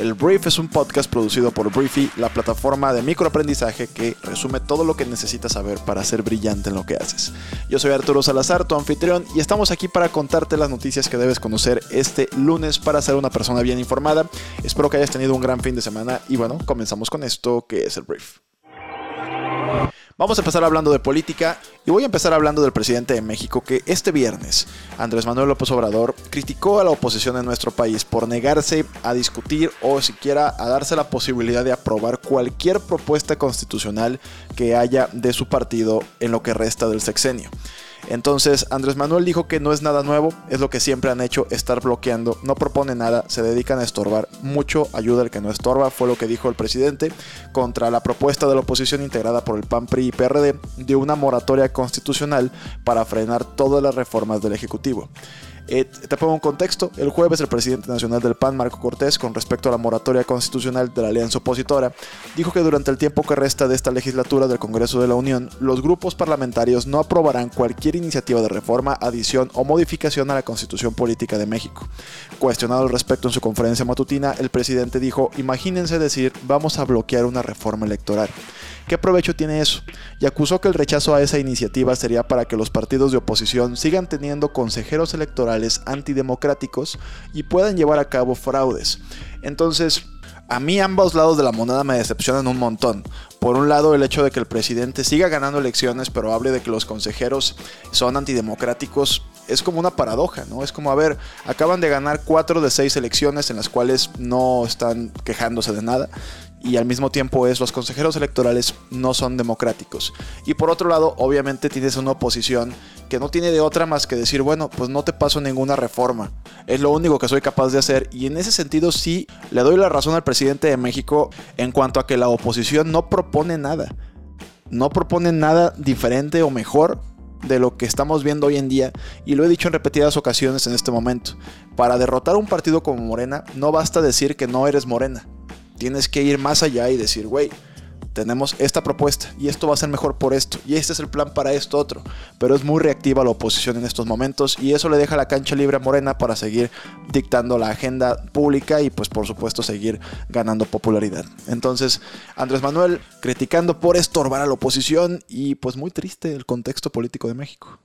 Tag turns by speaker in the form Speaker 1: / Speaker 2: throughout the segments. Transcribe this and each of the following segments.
Speaker 1: El Brief es un podcast producido por Briefy, la plataforma de microaprendizaje que resume todo lo que necesitas saber para ser brillante en lo que haces. Yo soy Arturo Salazar, tu anfitrión, y estamos aquí para contarte las noticias que debes conocer este lunes para ser una persona bien informada. Espero que hayas tenido un gran fin de semana y bueno, comenzamos con esto que es el Brief. Vamos a empezar hablando de política y voy a empezar hablando del presidente de México que este viernes, Andrés Manuel López Obrador, criticó a la oposición en nuestro país por negarse a discutir o siquiera a darse la posibilidad de aprobar cualquier propuesta constitucional que haya de su partido en lo que resta del sexenio. Entonces Andrés Manuel dijo que no es nada nuevo, es lo que siempre han hecho, estar bloqueando, no propone nada, se dedican a estorbar, mucho ayuda el que no estorba, fue lo que dijo el presidente contra la propuesta de la oposición integrada por el PAN, PRI y PRD de una moratoria constitucional para frenar todas las reformas del Ejecutivo. Eh, te pongo un contexto. El jueves el presidente nacional del PAN, Marco Cortés, con respecto a la moratoria constitucional de la alianza opositora, dijo que durante el tiempo que resta de esta legislatura del Congreso de la Unión, los grupos parlamentarios no aprobarán cualquier iniciativa de reforma, adición o modificación a la Constitución Política de México. Cuestionado al respecto en su conferencia matutina, el presidente dijo, imagínense decir, vamos a bloquear una reforma electoral. ¿Qué provecho tiene eso? Y acusó que el rechazo a esa iniciativa sería para que los partidos de oposición sigan teniendo consejeros electorales antidemocráticos y puedan llevar a cabo fraudes. Entonces, a mí ambos lados de la moneda me decepcionan un montón. Por un lado, el hecho de que el presidente siga ganando elecciones, pero hable de que los consejeros son antidemocráticos, es como una paradoja, ¿no? Es como, a ver, acaban de ganar cuatro de seis elecciones en las cuales no están quejándose de nada y al mismo tiempo es los consejeros electorales no son democráticos. Y por otro lado, obviamente tienes una oposición que no tiene de otra más que decir, bueno, pues no te paso ninguna reforma. Es lo único que soy capaz de hacer y en ese sentido sí le doy la razón al presidente de México en cuanto a que la oposición no propone nada. No propone nada diferente o mejor de lo que estamos viendo hoy en día y lo he dicho en repetidas ocasiones en este momento. Para derrotar un partido como Morena no basta decir que no eres Morena tienes que ir más allá y decir, güey, tenemos esta propuesta y esto va a ser mejor por esto y este es el plan para esto otro. Pero es muy reactiva la oposición en estos momentos y eso le deja la cancha libre a Morena para seguir dictando la agenda pública y pues por supuesto seguir ganando popularidad. Entonces Andrés Manuel criticando por estorbar a la oposición y pues muy triste el contexto político de México.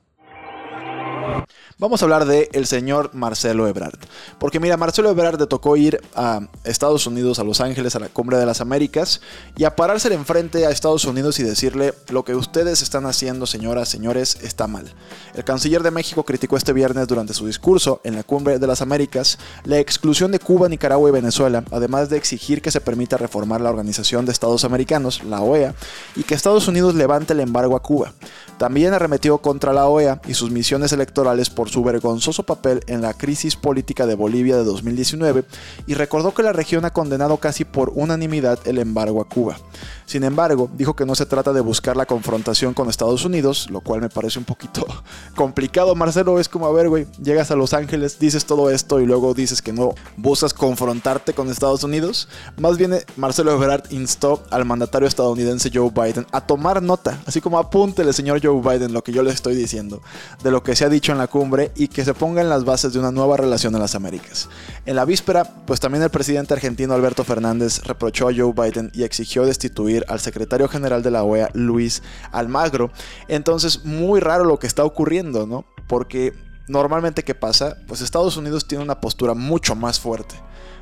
Speaker 1: Vamos a hablar de el señor Marcelo Ebrard. Porque mira, Marcelo Ebrard le tocó ir a Estados Unidos, a Los Ángeles, a la Cumbre de las Américas, y a pararse enfrente a Estados Unidos y decirle, lo que ustedes están haciendo, señoras, señores, está mal. El canciller de México criticó este viernes durante su discurso en la Cumbre de las Américas la exclusión de Cuba, Nicaragua y Venezuela, además de exigir que se permita reformar la Organización de Estados Americanos, la OEA, y que Estados Unidos levante el embargo a Cuba. También arremetió contra la OEA y sus misiones electorales por su vergonzoso papel en la crisis política de Bolivia de 2019 y recordó que la región ha condenado casi por unanimidad el embargo a Cuba. Sin embargo, dijo que no se trata de buscar la confrontación con Estados Unidos, lo cual me parece un poquito complicado. Marcelo, es como, a ver, güey, llegas a Los Ángeles, dices todo esto y luego dices que no buscas confrontarte con Estados Unidos. Más bien, Marcelo Ebrard instó al mandatario estadounidense Joe Biden a tomar nota, así como apúntele, señor Joe Biden, lo que yo le estoy diciendo, de lo que se ha dicho en la cumbre y que se ponga en las bases de una nueva relación en las Américas. En la víspera, pues también el presidente argentino Alberto Fernández reprochó a Joe Biden y exigió destituir al secretario general de la OEA, Luis Almagro. Entonces, muy raro lo que está ocurriendo, ¿no? Porque normalmente, ¿qué pasa? Pues Estados Unidos tiene una postura mucho más fuerte.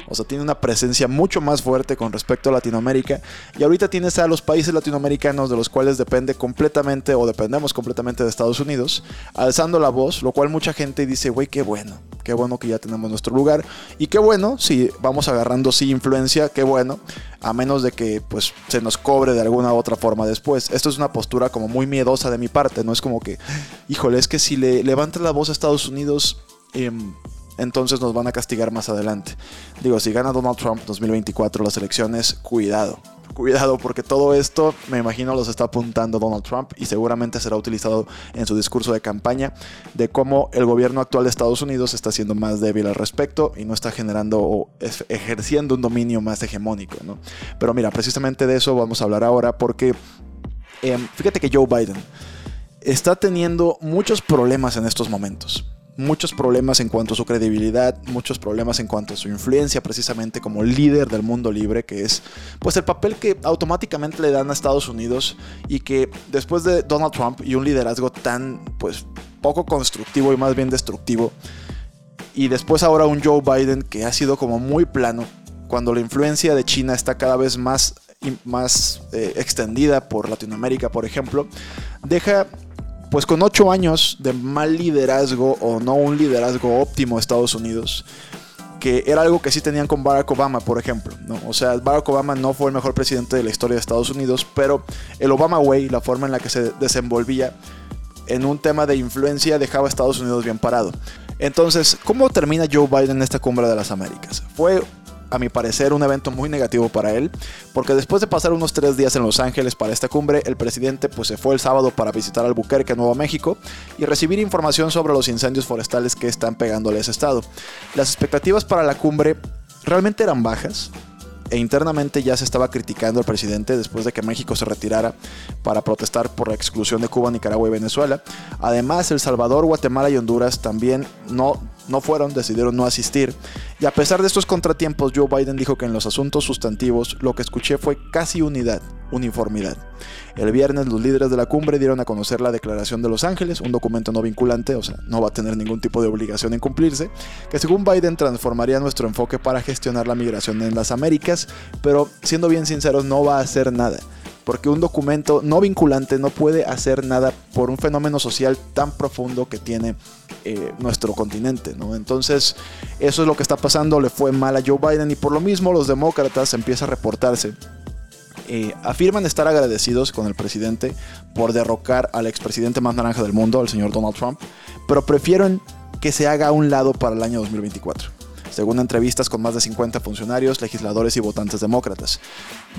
Speaker 1: O sea, tiene una presencia mucho más fuerte con respecto a Latinoamérica. Y ahorita tienes a los países latinoamericanos de los cuales depende completamente o dependemos completamente de Estados Unidos, alzando la voz, lo cual mucha gente dice, güey, qué bueno, qué bueno que ya tenemos nuestro lugar. Y qué bueno, si vamos agarrando sí influencia, qué bueno, a menos de que pues se nos cobre de alguna otra forma después. Esto es una postura como muy miedosa de mi parte, no es como que, híjole, es que si le levanta la voz a Estados Unidos... Eh, entonces nos van a castigar más adelante. Digo, si gana Donald Trump 2024 las elecciones, cuidado. Cuidado porque todo esto me imagino los está apuntando Donald Trump y seguramente será utilizado en su discurso de campaña de cómo el gobierno actual de Estados Unidos está siendo más débil al respecto y no está generando o ejerciendo un dominio más hegemónico. Pero mira, precisamente de eso vamos a hablar ahora porque em, fíjate que Joe Biden está teniendo muchos problemas en estos momentos muchos problemas en cuanto a su credibilidad, muchos problemas en cuanto a su influencia precisamente como líder del mundo libre, que es pues el papel que automáticamente le dan a Estados Unidos y que después de Donald Trump y un liderazgo tan pues poco constructivo y más bien destructivo y después ahora un Joe Biden que ha sido como muy plano cuando la influencia de China está cada vez más más eh, extendida por Latinoamérica, por ejemplo, deja pues con ocho años de mal liderazgo o no un liderazgo óptimo de Estados Unidos, que era algo que sí tenían con Barack Obama, por ejemplo. ¿no? O sea, Barack Obama no fue el mejor presidente de la historia de Estados Unidos, pero el Obama Way, la forma en la que se desenvolvía en un tema de influencia, dejaba a Estados Unidos bien parado. Entonces, ¿cómo termina Joe Biden en esta cumbre de las Américas? Fue a mi parecer, un evento muy negativo para él, porque después de pasar unos tres días en Los Ángeles para esta cumbre, el presidente pues, se fue el sábado para visitar Albuquerque, Nuevo México, y recibir información sobre los incendios forestales que están pegándole a ese estado. Las expectativas para la cumbre realmente eran bajas, e internamente ya se estaba criticando al presidente después de que México se retirara para protestar por la exclusión de Cuba, Nicaragua y Venezuela. Además, El Salvador, Guatemala y Honduras también no no fueron, decidieron no asistir. Y a pesar de estos contratiempos, Joe Biden dijo que en los asuntos sustantivos lo que escuché fue casi unidad, uniformidad. El viernes los líderes de la cumbre dieron a conocer la Declaración de Los Ángeles, un documento no vinculante, o sea, no va a tener ningún tipo de obligación en cumplirse, que según Biden transformaría nuestro enfoque para gestionar la migración en las Américas, pero siendo bien sinceros no va a hacer nada porque un documento no vinculante no puede hacer nada por un fenómeno social tan profundo que tiene eh, nuestro continente. ¿no? Entonces, eso es lo que está pasando, le fue mal a Joe Biden y por lo mismo los demócratas empieza a reportarse. Eh, afirman estar agradecidos con el presidente por derrocar al expresidente más naranja del mundo, al señor Donald Trump, pero prefieren que se haga a un lado para el año 2024 según entrevistas con más de 50 funcionarios, legisladores y votantes demócratas.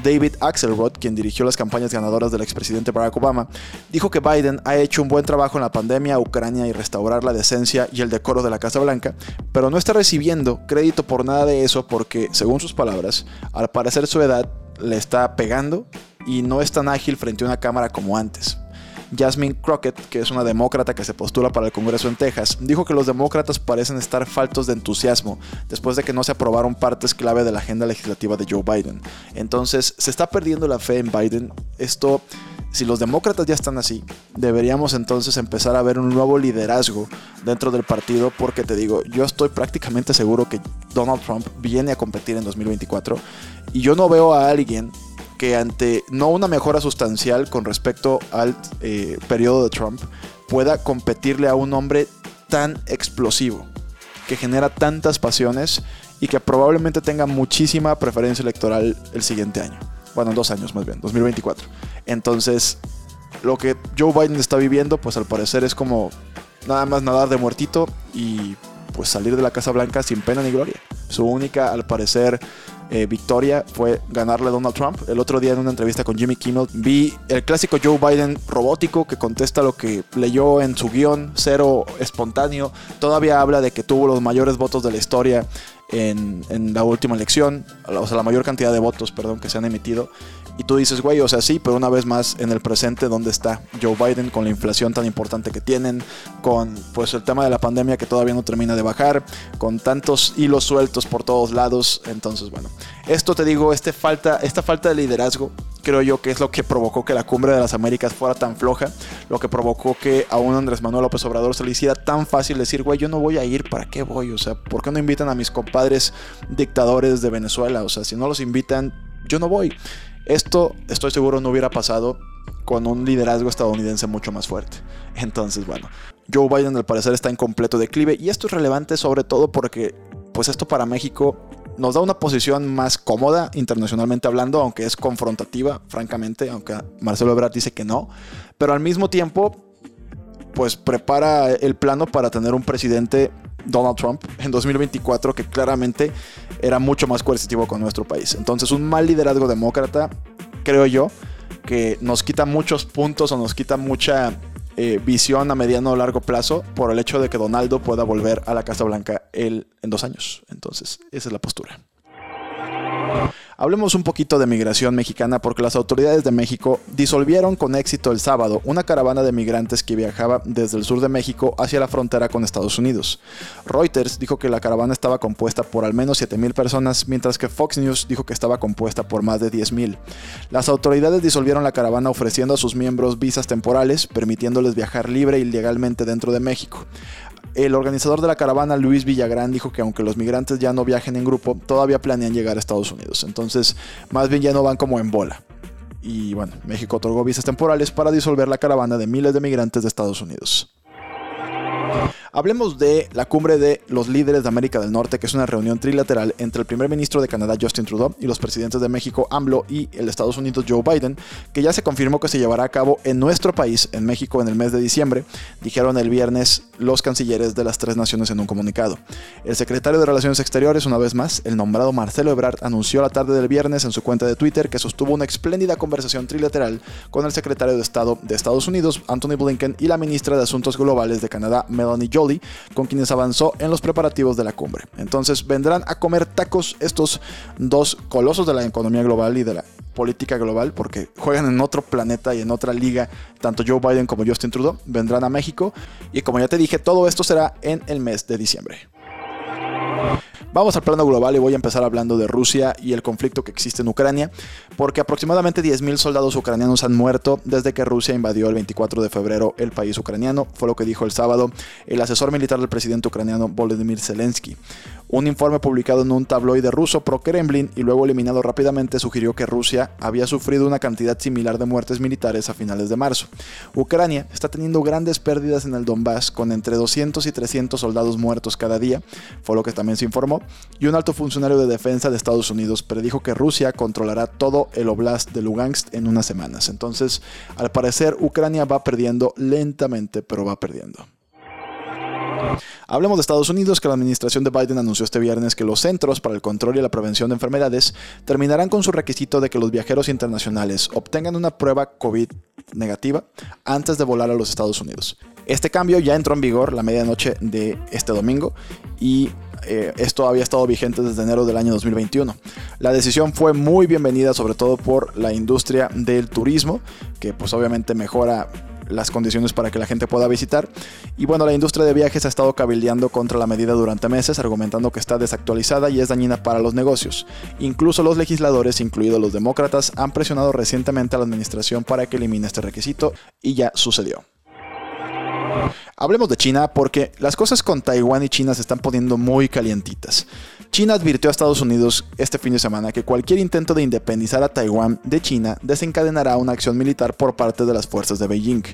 Speaker 1: David Axelrod, quien dirigió las campañas ganadoras del expresidente Barack Obama, dijo que Biden ha hecho un buen trabajo en la pandemia, Ucrania y restaurar la decencia y el decoro de la Casa Blanca, pero no está recibiendo crédito por nada de eso porque, según sus palabras, al parecer su edad le está pegando y no es tan ágil frente a una cámara como antes. Jasmine Crockett, que es una demócrata que se postula para el Congreso en Texas, dijo que los demócratas parecen estar faltos de entusiasmo después de que no se aprobaron partes clave de la agenda legislativa de Joe Biden. Entonces, se está perdiendo la fe en Biden. Esto, si los demócratas ya están así, deberíamos entonces empezar a ver un nuevo liderazgo dentro del partido porque te digo, yo estoy prácticamente seguro que Donald Trump viene a competir en 2024 y yo no veo a alguien que ante no una mejora sustancial con respecto al eh, periodo de Trump, pueda competirle a un hombre tan explosivo, que genera tantas pasiones y que probablemente tenga muchísima preferencia electoral el siguiente año. Bueno, en dos años más bien, 2024. Entonces, lo que Joe Biden está viviendo, pues al parecer es como nada más nadar de muertito y pues salir de la Casa Blanca sin pena ni gloria. Su única, al parecer, eh, victoria fue ganarle a Donald Trump. El otro día en una entrevista con Jimmy Kimmel vi el clásico Joe Biden robótico que contesta lo que leyó en su guion, cero espontáneo. Todavía habla de que tuvo los mayores votos de la historia en, la última elección, o sea, la mayor cantidad de votos, perdón, que se han emitido. Y tú dices, güey, o sea, sí, pero una vez más en el presente, ¿dónde está Joe Biden con la inflación tan importante que tienen? Con pues el tema de la pandemia que todavía no termina de bajar, con tantos hilos sueltos por todos lados. Entonces, bueno, esto te digo, este falta, esta falta de liderazgo, creo yo que es lo que provocó que la cumbre de las Américas fuera tan floja, lo que provocó que a un Andrés Manuel López Obrador se le hiciera tan fácil decir, güey, yo no voy a ir, ¿para qué voy? O sea, ¿por qué no invitan a mis compadres dictadores de Venezuela? O sea, si no los invitan, yo no voy. Esto, estoy seguro, no hubiera pasado con un liderazgo estadounidense mucho más fuerte. Entonces, bueno, Joe Biden al parecer está en completo declive y esto es relevante sobre todo porque, pues esto para México nos da una posición más cómoda internacionalmente hablando, aunque es confrontativa, francamente, aunque Marcelo Ebrard dice que no, pero al mismo tiempo, pues prepara el plano para tener un presidente Donald Trump en 2024 que claramente era mucho más coercitivo con nuestro país. Entonces un mal liderazgo demócrata, creo yo, que nos quita muchos puntos o nos quita mucha eh, visión a mediano o largo plazo por el hecho de que Donaldo pueda volver a la Casa Blanca él en dos años. Entonces, esa es la postura. Hablemos un poquito de migración mexicana porque las autoridades de México disolvieron con éxito el sábado una caravana de migrantes que viajaba desde el sur de México hacia la frontera con Estados Unidos. Reuters dijo que la caravana estaba compuesta por al menos 7.000 personas, mientras que Fox News dijo que estaba compuesta por más de 10.000. Las autoridades disolvieron la caravana ofreciendo a sus miembros visas temporales, permitiéndoles viajar libre y legalmente dentro de México. El organizador de la caravana, Luis Villagrán, dijo que aunque los migrantes ya no viajen en grupo, todavía planean llegar a Estados Unidos. Entonces, más bien ya no van como en bola. Y bueno, México otorgó visas temporales para disolver la caravana de miles de migrantes de Estados Unidos. Hablemos de la cumbre de los líderes de América del Norte, que es una reunión trilateral entre el primer ministro de Canadá, Justin Trudeau, y los presidentes de México, AMLO, y el Estados Unidos, Joe Biden, que ya se confirmó que se llevará a cabo en nuestro país, en México, en el mes de diciembre, dijeron el viernes los cancilleres de las tres naciones en un comunicado. El secretario de Relaciones Exteriores, una vez más, el nombrado Marcelo Ebrard, anunció la tarde del viernes en su cuenta de Twitter que sostuvo una espléndida conversación trilateral con el secretario de Estado de Estados Unidos, Anthony Blinken, y la ministra de Asuntos Globales de Canadá, Melanie Jolie, con quienes avanzó en los preparativos de la cumbre. Entonces vendrán a comer tacos estos dos colosos de la economía global y de la política global, porque juegan en otro planeta y en otra liga, tanto Joe Biden como Justin Trudeau, vendrán a México y como ya te dije, todo esto será en el mes de diciembre. Vamos al plano global y voy a empezar hablando de Rusia y el conflicto que existe en Ucrania, porque aproximadamente 10.000 soldados ucranianos han muerto desde que Rusia invadió el 24 de febrero el país ucraniano, fue lo que dijo el sábado el asesor militar del presidente ucraniano Volodymyr Zelensky. Un informe publicado en un tabloide ruso pro-Kremlin y luego eliminado rápidamente sugirió que Rusia había sufrido una cantidad similar de muertes militares a finales de marzo. Ucrania está teniendo grandes pérdidas en el Donbass con entre 200 y 300 soldados muertos cada día, fue lo que también se informó, y un alto funcionario de defensa de Estados Unidos predijo que Rusia controlará todo el oblast de Lugansk en unas semanas. Entonces, al parecer, Ucrania va perdiendo lentamente, pero va perdiendo. Hablemos de Estados Unidos, que la administración de Biden anunció este viernes que los Centros para el Control y la Prevención de Enfermedades terminarán con su requisito de que los viajeros internacionales obtengan una prueba COVID negativa antes de volar a los Estados Unidos. Este cambio ya entró en vigor la medianoche de este domingo y eh, esto había estado vigente desde enero del año 2021. La decisión fue muy bienvenida sobre todo por la industria del turismo, que pues obviamente mejora las condiciones para que la gente pueda visitar. Y bueno, la industria de viajes ha estado cabildeando contra la medida durante meses, argumentando que está desactualizada y es dañina para los negocios. Incluso los legisladores, incluidos los demócratas, han presionado recientemente a la administración para que elimine este requisito y ya sucedió. Hablemos de China porque las cosas con Taiwán y China se están poniendo muy calientitas. China advirtió a Estados Unidos este fin de semana que cualquier intento de independizar a Taiwán de China desencadenará una acción militar por parte de las fuerzas de Beijing.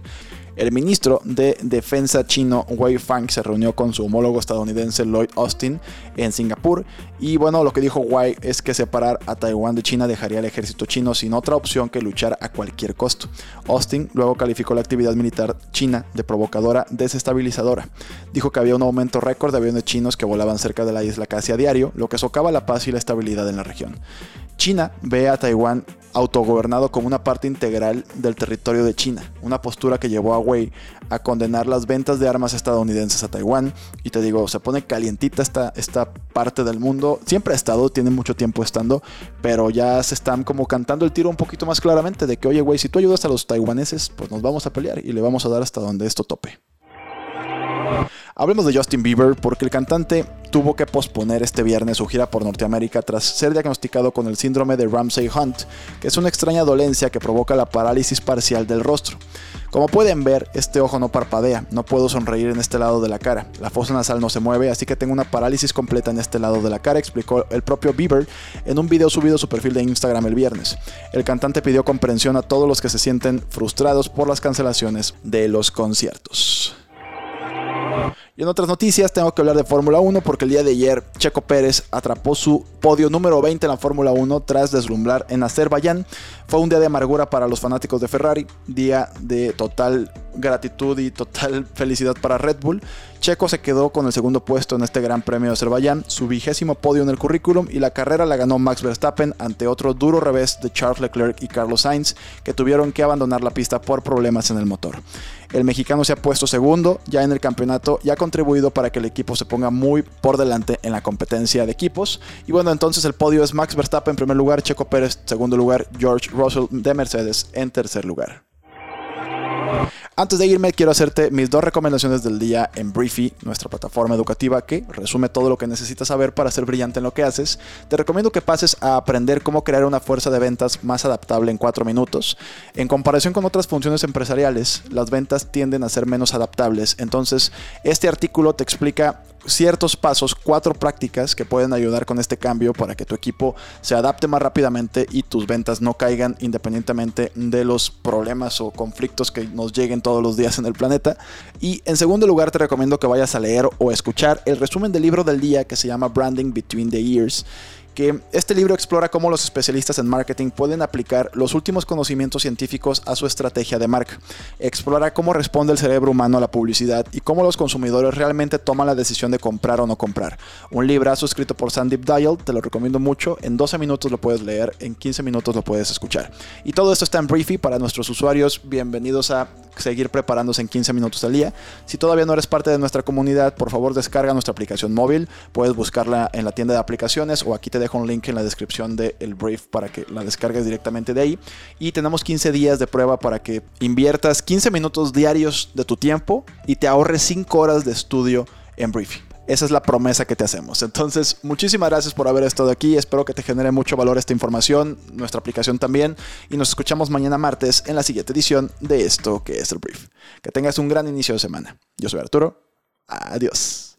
Speaker 1: El ministro de Defensa chino Wei Fang se reunió con su homólogo estadounidense Lloyd Austin en Singapur y bueno, lo que dijo Wei es que separar a Taiwán de China dejaría al ejército chino sin otra opción que luchar a cualquier costo. Austin luego calificó la actividad militar china de provocadora desestabilizadora. Dijo que había un aumento récord de aviones chinos que volaban cerca de la isla casi a diario, lo que socava la paz y la estabilidad en la región. China ve a Taiwán autogobernado como una parte integral del territorio de China, una postura que llevó a Wei a condenar las ventas de armas estadounidenses a Taiwán. Y te digo, se pone calientita esta, esta parte del mundo. Siempre ha estado, tiene mucho tiempo estando, pero ya se están como cantando el tiro un poquito más claramente de que, oye, güey, si tú ayudas a los taiwaneses, pues nos vamos a pelear y le vamos a dar hasta donde esto tope. Hablemos de Justin Bieber porque el cantante tuvo que posponer este viernes su gira por Norteamérica tras ser diagnosticado con el síndrome de Ramsay Hunt, que es una extraña dolencia que provoca la parálisis parcial del rostro. Como pueden ver, este ojo no parpadea, no puedo sonreír en este lado de la cara, la fosa nasal no se mueve, así que tengo una parálisis completa en este lado de la cara, explicó el propio Bieber en un video subido a su perfil de Instagram el viernes. El cantante pidió comprensión a todos los que se sienten frustrados por las cancelaciones de los conciertos. Y en otras noticias tengo que hablar de Fórmula 1 porque el día de ayer Checo Pérez atrapó su podio número 20 en la Fórmula 1 tras deslumbrar en Azerbaiyán. Fue un día de amargura para los fanáticos de Ferrari, día de total gratitud y total felicidad para Red Bull. Checo se quedó con el segundo puesto en este Gran Premio de Azerbaiyán, su vigésimo podio en el currículum y la carrera la ganó Max Verstappen ante otro duro revés de Charles Leclerc y Carlos Sainz que tuvieron que abandonar la pista por problemas en el motor. El mexicano se ha puesto segundo ya en el campeonato y ha contribuido para que el equipo se ponga muy por delante en la competencia de equipos. Y bueno, entonces el podio es Max Verstappen en primer lugar, Checo Pérez segundo lugar, George Russell de Mercedes en tercer lugar. Antes de irme, quiero hacerte mis dos recomendaciones del día en Briefy, nuestra plataforma educativa que resume todo lo que necesitas saber para ser brillante en lo que haces. Te recomiendo que pases a aprender cómo crear una fuerza de ventas más adaptable en 4 minutos. En comparación con otras funciones empresariales, las ventas tienden a ser menos adaptables. Entonces, este artículo te explica ciertos pasos, cuatro prácticas que pueden ayudar con este cambio para que tu equipo se adapte más rápidamente y tus ventas no caigan independientemente de los problemas o conflictos que nos lleguen todos los días en el planeta. Y en segundo lugar te recomiendo que vayas a leer o escuchar el resumen del libro del día que se llama Branding Between the Years que este libro explora cómo los especialistas en marketing pueden aplicar los últimos conocimientos científicos a su estrategia de marca. Explora cómo responde el cerebro humano a la publicidad y cómo los consumidores realmente toman la decisión de comprar o no comprar. Un librazo escrito por Sandeep Dial, te lo recomiendo mucho. En 12 minutos lo puedes leer, en 15 minutos lo puedes escuchar. Y todo esto está en Briefy para nuestros usuarios. Bienvenidos a seguir preparándose en 15 minutos al día. Si todavía no eres parte de nuestra comunidad, por favor descarga nuestra aplicación móvil. Puedes buscarla en la tienda de aplicaciones o aquí te dejo un link en la descripción del brief para que la descargues directamente de ahí. Y tenemos 15 días de prueba para que inviertas 15 minutos diarios de tu tiempo y te ahorres 5 horas de estudio en Briefing. Esa es la promesa que te hacemos. Entonces, muchísimas gracias por haber estado aquí. Espero que te genere mucho valor esta información, nuestra aplicación también. Y nos escuchamos mañana martes en la siguiente edición de esto que es el brief. Que tengas un gran inicio de semana. Yo soy Arturo. Adiós.